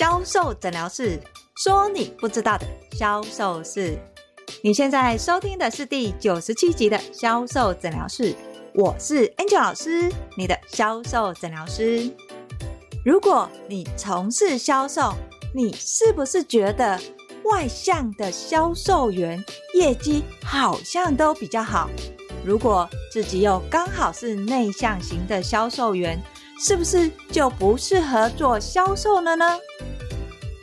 销售诊疗室，说你不知道的销售事。你现在收听的是第九十七集的销售诊疗室，我是 Angel 老师，你的销售诊疗师。如果你从事销售，你是不是觉得外向的销售员业绩好像都比较好？如果自己又刚好是内向型的销售员，是不是就不适合做销售了呢？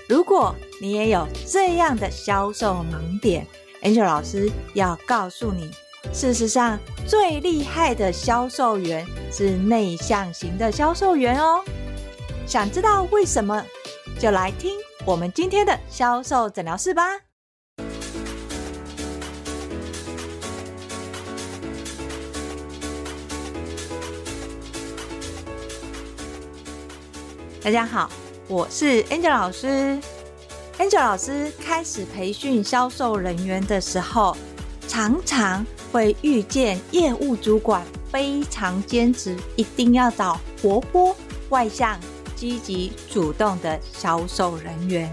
如果你也有这样的销售盲点，Angel 老师要告诉你，事实上最厉害的销售员是内向型的销售员哦。想知道为什么？就来听我们今天的销售诊疗室吧。大家好，我是 Angel 老师。Angel 老师开始培训销售人员的时候，常常会遇见业务主管非常坚持，一定要找活泼、外向、积极、主动的销售人员。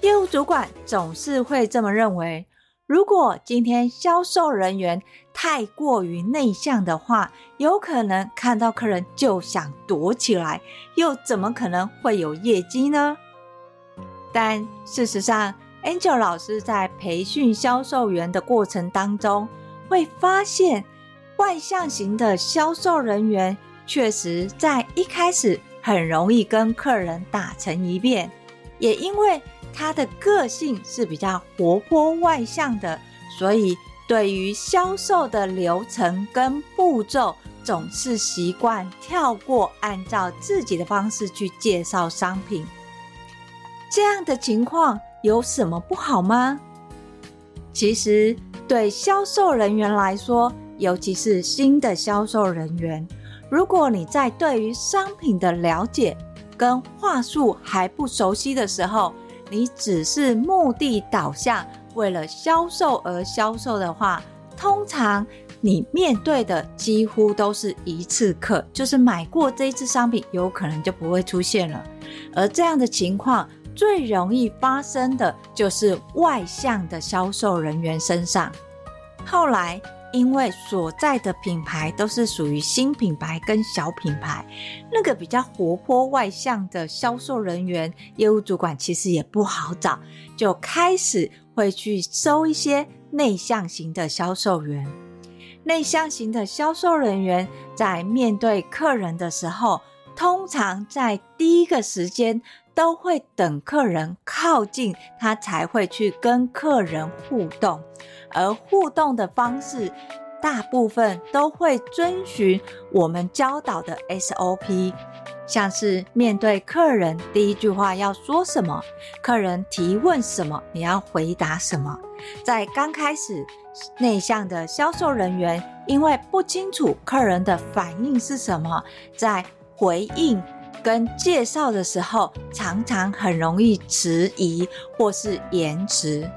业务主管总是会这么认为。如果今天销售人员太过于内向的话，有可能看到客人就想躲起来，又怎么可能会有业绩呢？但事实上，Angel 老师在培训销售员的过程当中，会发现外向型的销售人员确实在一开始很容易跟客人打成一片，也因为。他的个性是比较活泼外向的，所以对于销售的流程跟步骤，总是习惯跳过，按照自己的方式去介绍商品。这样的情况有什么不好吗？其实对销售人员来说，尤其是新的销售人员，如果你在对于商品的了解跟话术还不熟悉的时候，你只是目的导向，为了销售而销售的话，通常你面对的几乎都是一次客，就是买过这一次商品，有可能就不会出现了。而这样的情况最容易发生的就是外向的销售人员身上。后来。因为所在的品牌都是属于新品牌跟小品牌，那个比较活泼外向的销售人员、业务主管其实也不好找，就开始会去收一些内向型的销售员。内向型的销售人员在面对客人的时候，通常在第一个时间都会等客人靠近，他才会去跟客人互动。而互动的方式，大部分都会遵循我们教导的 SOP，像是面对客人第一句话要说什么，客人提问什么，你要回答什么。在刚开始，内向的销售人员因为不清楚客人的反应是什么，在回应跟介绍的时候，常常很容易迟疑或是延迟，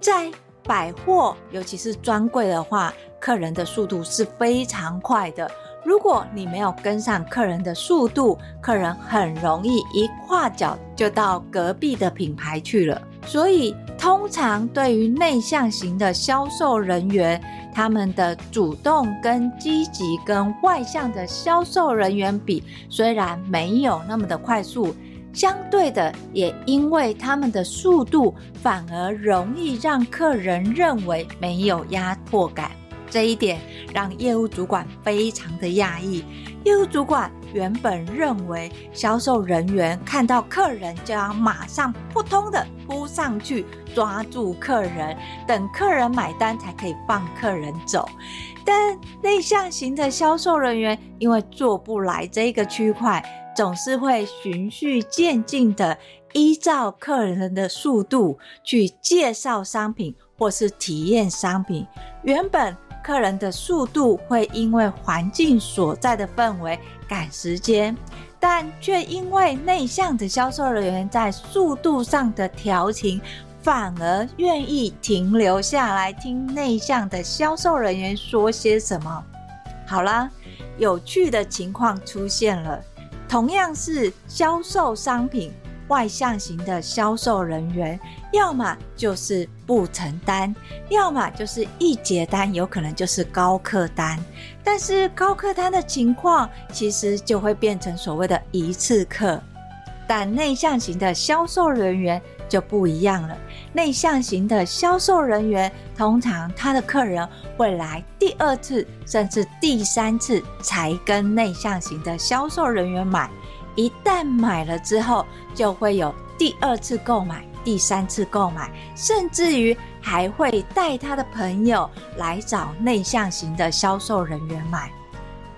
在。百货，尤其是专柜的话，客人的速度是非常快的。如果你没有跟上客人的速度，客人很容易一跨脚就到隔壁的品牌去了。所以，通常对于内向型的销售人员，他们的主动跟积极跟外向的销售人员比，虽然没有那么的快速。相对的，也因为他们的速度反而容易让客人认为没有压迫感，这一点让业务主管非常的讶异。业务主管原本认为销售人员看到客人就要马上扑通的扑上去抓住客人，等客人买单才可以放客人走。但内向型的销售人员因为做不来这个区块。总是会循序渐进的，依照客人的速度去介绍商品或是体验商品。原本客人的速度会因为环境所在的氛围赶时间，但却因为内向的销售人员在速度上的调情，反而愿意停留下来听内向的销售人员说些什么。好啦，有趣的情况出现了。同样是销售商品，外向型的销售人员，要么就是不成单，要么就是一结单，有可能就是高客单。但是高客单的情况，其实就会变成所谓的一次客。但内向型的销售人员就不一样了。内向型的销售人员，通常他的客人会来第二次，甚至第三次才跟内向型的销售人员买。一旦买了之后，就会有第二次购买、第三次购买，甚至于还会带他的朋友来找内向型的销售人员买。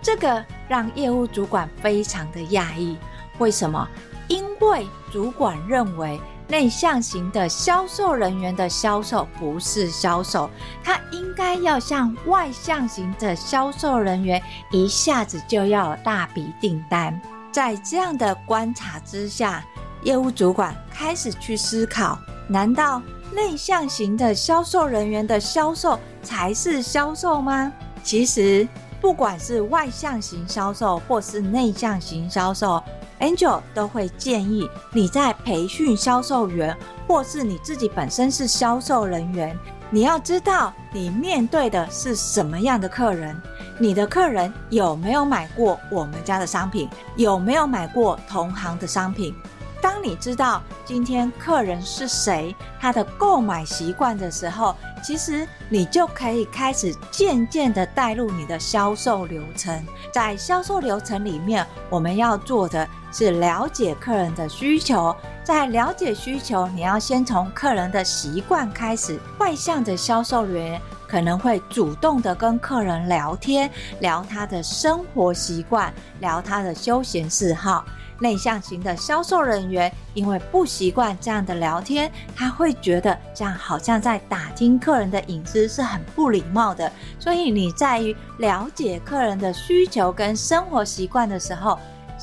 这个让业务主管非常的讶异，为什么？因为主管认为内向型的销售人员的销售不是销售，他应该要像外向型的销售人员，一下子就要大笔订单。在这样的观察之下，业务主管开始去思考：难道内向型的销售人员的销售才是销售吗？其实，不管是外向型销售或是内向型销售。Angel 都会建议你在培训销售员，或是你自己本身是销售人员，你要知道你面对的是什么样的客人，你的客人有没有买过我们家的商品，有没有买过同行的商品。当你知道今天客人是谁，他的购买习惯的时候，其实你就可以开始渐渐地带入你的销售流程。在销售流程里面，我们要做的是了解客人的需求。在了解需求，你要先从客人的习惯开始。外向的销售员可能会主动的跟客人聊天，聊他的生活习惯，聊他的休闲嗜好。内向型的销售人员，因为不习惯这样的聊天，他会觉得这样好像在打听客人的隐私，是很不礼貌的。所以你在于了解客人的需求跟生活习惯的时候，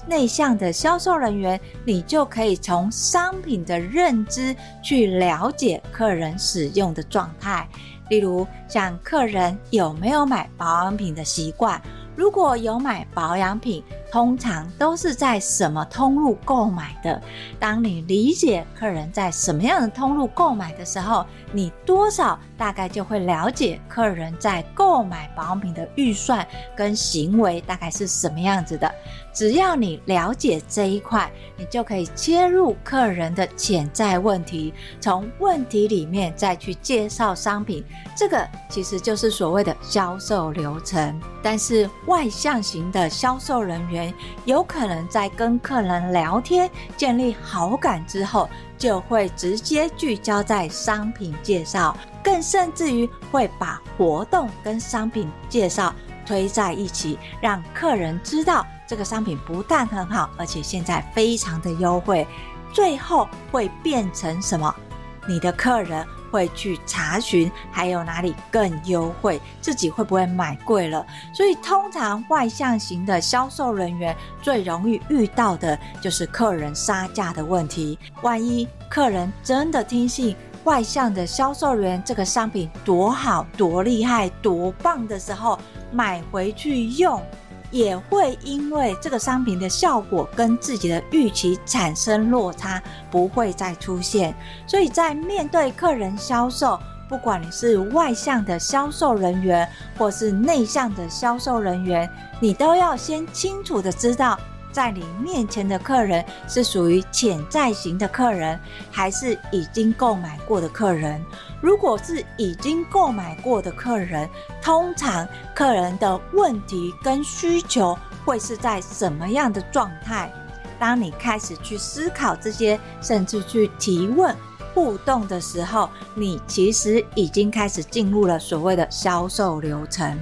内向的销售人员，你就可以从商品的认知去了解客人使用的状态。例如，像客人有没有买保养品的习惯？如果有买保养品，通常都是在什么通路购买的？当你理解客人在什么样的通路购买的时候，你多少大概就会了解客人在购买保养品的预算跟行为大概是什么样子的。只要你了解这一块，你就可以切入客人的潜在问题，从问题里面再去介绍商品。这个其实就是所谓的销售流程。但是外向型的销售人员，有可能在跟客人聊天、建立好感之后，就会直接聚焦在商品介绍，更甚至于会把活动跟商品介绍推在一起，让客人知道这个商品不但很好，而且现在非常的优惠，最后会变成什么？你的客人。会去查询还有哪里更优惠，自己会不会买贵了？所以通常外向型的销售人员最容易遇到的就是客人杀价的问题。万一客人真的听信外向的销售人员这个商品多好、多厉害、多棒的时候，买回去用。也会因为这个商品的效果跟自己的预期产生落差，不会再出现。所以在面对客人销售，不管你是外向的销售人员，或是内向的销售人员，你都要先清楚的知道。在你面前的客人是属于潜在型的客人，还是已经购买过的客人？如果是已经购买过的客人，通常客人的问题跟需求会是在什么样的状态？当你开始去思考这些，甚至去提问互动的时候，你其实已经开始进入了所谓的销售流程。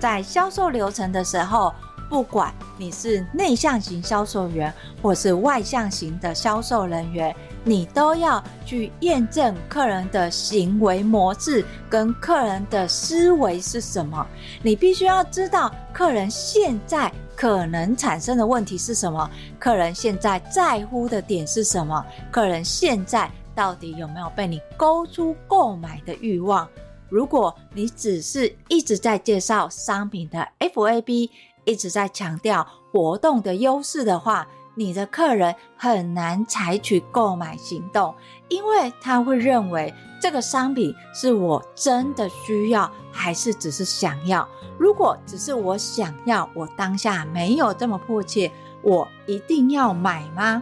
在销售流程的时候，不管你是内向型销售员，或是外向型的销售人员，你都要去验证客人的行为模式跟客人的思维是什么。你必须要知道客人现在可能产生的问题是什么，客人现在在乎的点是什么，客人现在到底有没有被你勾出购买的欲望。如果你只是一直在介绍商品的 FAB，一直在强调活动的优势的话，你的客人很难采取购买行动，因为他会认为这个商品是我真的需要，还是只是想要。如果只是我想要，我当下没有这么迫切，我一定要买吗？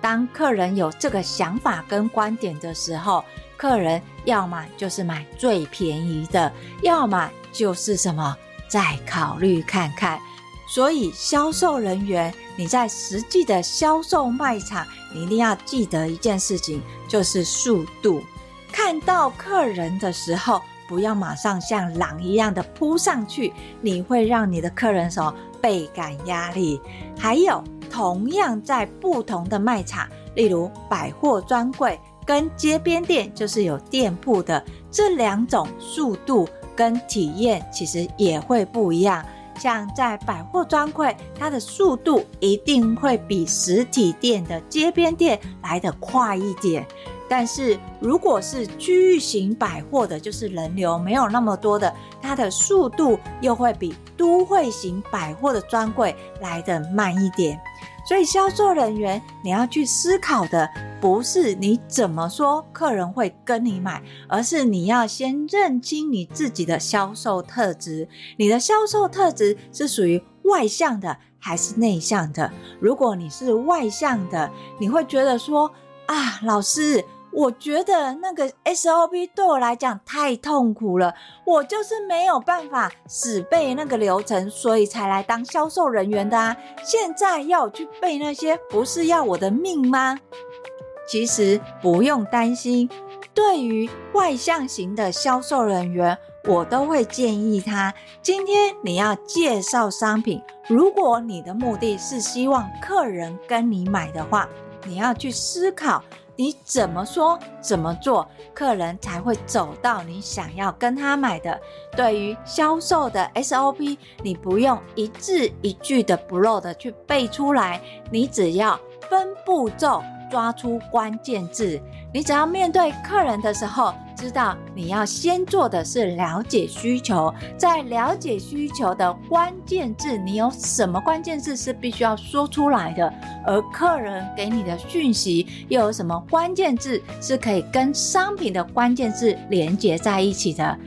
当客人有这个想法跟观点的时候，客人要么就是买最便宜的，要么就是什么，再考虑看看。所以，销售人员，你在实际的销售卖场，你一定要记得一件事情，就是速度。看到客人的时候，不要马上像狼一样的扑上去，你会让你的客人什么倍感压力。还有，同样在不同的卖场，例如百货专柜跟街边店，就是有店铺的这两种速度跟体验，其实也会不一样。像在百货专柜，它的速度一定会比实体店的街边店来得快一点。但是如果是区域型百货的，就是人流没有那么多的，它的速度又会比都会型百货的专柜来得慢一点。所以销售人员，你要去思考的不是你怎么说客人会跟你买，而是你要先认清你自己的销售特质。你的销售特质是属于外向的还是内向的？如果你是外向的，你会觉得说啊，老师。我觉得那个 SOP 对我来讲太痛苦了，我就是没有办法死背那个流程，所以才来当销售人员的啊！现在要我去背那些，不是要我的命吗？其实不用担心，对于外向型的销售人员，我都会建议他：今天你要介绍商品，如果你的目的是希望客人跟你买的话，你要去思考。你怎么说怎么做，客人才会走到你想要跟他买的。对于销售的 SOP，你不用一字一句的不漏的去背出来，你只要分步骤抓出关键字。你只要面对客人的时候，知道你要先做的是了解需求，在了解需求的关键字，你有什么关键字是必须要说出来的？而客人给你的讯息又有什么关键字是可以跟商品的关键字连接在一起的？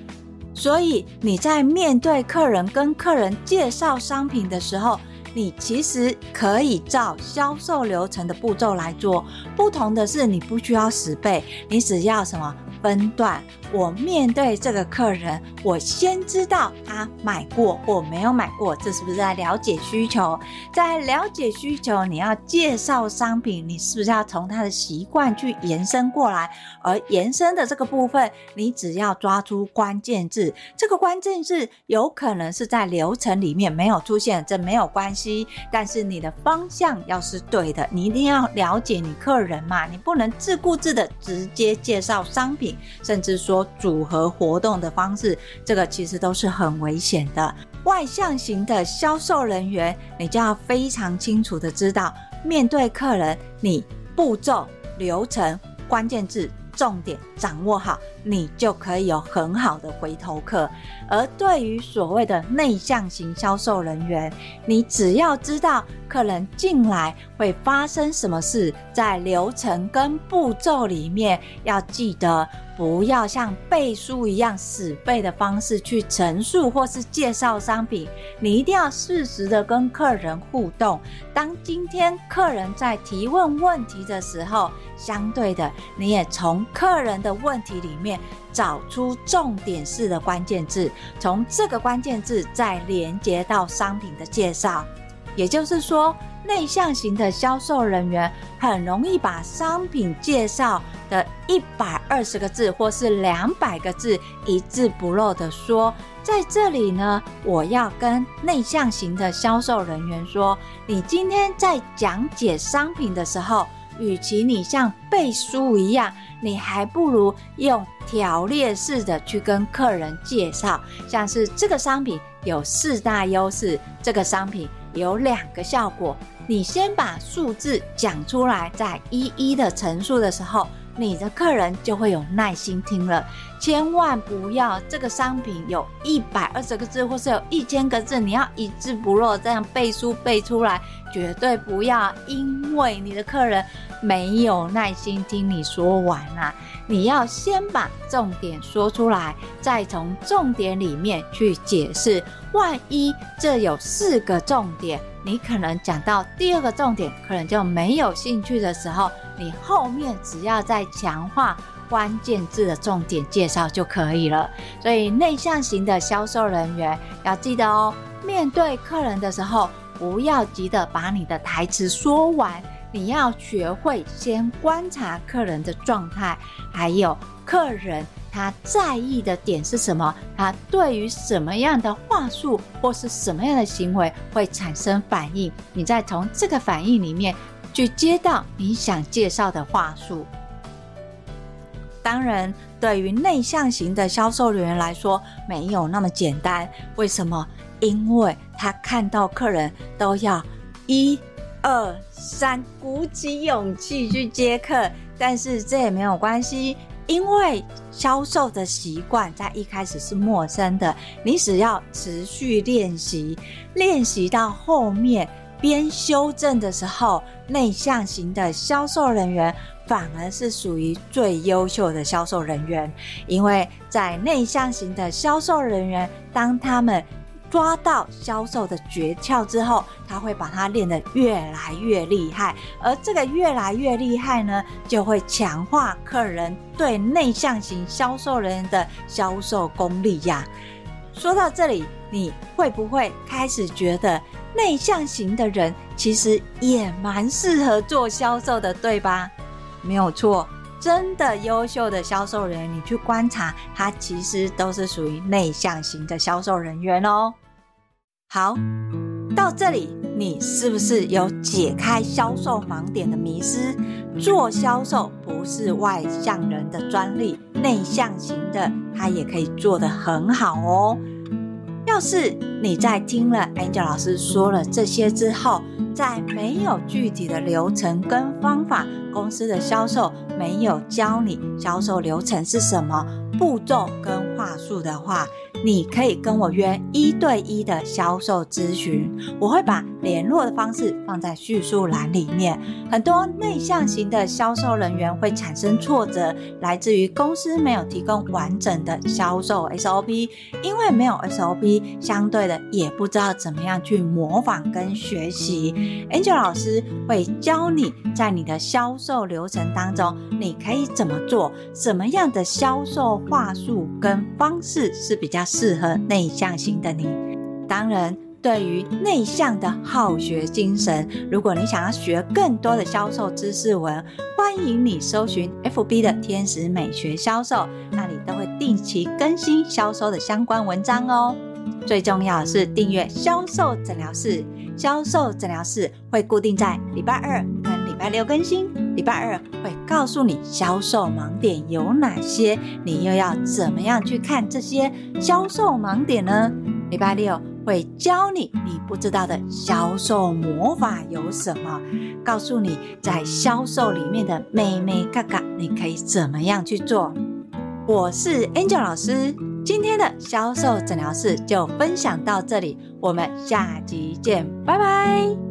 所以你在面对客人跟客人介绍商品的时候，你其实可以照销售流程的步骤来做。不同的是，你不需要死背，你只要什么？分段，我面对这个客人，我先知道他买过或没有买过，这是不是在了解需求？在了解需求，你要介绍商品，你是不是要从他的习惯去延伸过来？而延伸的这个部分，你只要抓出关键字，这个关键字有可能是在流程里面没有出现，这没有关系。但是你的方向要是对的，你一定要了解你客人嘛，你不能自顾自的直接介绍商品。甚至说组合活动的方式，这个其实都是很危险的。外向型的销售人员，你就要非常清楚的知道，面对客人，你步骤、流程、关键字。重点掌握好，你就可以有很好的回头客。而对于所谓的内向型销售人员，你只要知道客人进来会发生什么事，在流程跟步骤里面，要记得不要像背书一样死背的方式去陈述或是介绍商品。你一定要适时的跟客人互动。当今天客人在提问问题的时候，相对的，你也从客人的问题里面找出重点式的关键字，从这个关键字再连接到商品的介绍。也就是说，内向型的销售人员很容易把商品介绍的一百二十个字或是两百个字一字不漏的说。在这里呢，我要跟内向型的销售人员说，你今天在讲解商品的时候。与其你像背书一样，你还不如用条列式的去跟客人介绍，像是这个商品有四大优势，这个商品有两个效果。你先把数字讲出来，再一一的陈述的时候，你的客人就会有耐心听了。千万不要这个商品有一百二十个字，或是有一千个字，你要一字不漏这样背书背出来，绝对不要，因为你的客人没有耐心听你说完啊。你要先把重点说出来，再从重点里面去解释。万一这有四个重点，你可能讲到第二个重点，可能就没有兴趣的时候，你后面只要再强化关键字的重点介绍就可以了。所以内向型的销售人员要记得哦，面对客人的时候，不要急着把你的台词说完。你要学会先观察客人的状态，还有客人他在意的点是什么，他对于什么样的话术或是什么样的行为会产生反应，你再从这个反应里面去接到你想介绍的话术。当然，对于内向型的销售人员来说，没有那么简单。为什么？因为他看到客人都要一。二三，鼓起勇气去接客，但是这也没有关系，因为销售的习惯在一开始是陌生的，你只要持续练习，练习到后面边修正的时候，内向型的销售人员反而是属于最优秀的销售人员，因为在内向型的销售人员，当他们抓到销售的诀窍之后，他会把它练得越来越厉害，而这个越来越厉害呢，就会强化客人对内向型销售人员的销售功力呀。说到这里，你会不会开始觉得内向型的人其实也蛮适合做销售的，对吧？没有错，真的优秀的销售人员，你去观察，他其实都是属于内向型的销售人员哦。好，到这里，你是不是有解开销售盲点的迷思？做销售不是外向人的专利，内向型的他也可以做得很好哦。要是你在听了 Angel 老师说了这些之后，在没有具体的流程跟方法，公司的销售没有教你销售流程是什么，步骤跟话术的话，你可以跟我约一对一的销售咨询，我会把联络的方式放在叙述栏里面。很多内向型的销售人员会产生挫折，来自于公司没有提供完整的销售 SOP，因为没有 SOP，相对的也不知道怎么样去模仿跟学习。Angel 老师会教你在你的销售流程当中，你可以怎么做，什么样的销售话术跟方式是比较适合内向型的你。当然，对于内向的好学精神，如果你想要学更多的销售知识文，欢迎你搜寻 FB 的天使美学销售，那里都会定期更新销售的相关文章哦。最重要的是订阅销售诊疗室，销售诊疗室会固定在礼拜二跟礼拜六更新。礼拜二会告诉你销售盲点有哪些，你又要怎么样去看这些销售盲点呢？礼拜六会教你你不知道的销售魔法有什么，告诉你在销售里面的眉眉角角，你可以怎么样去做。我是 Angel 老师，今天的销售诊疗室就分享到这里，我们下集见，拜拜。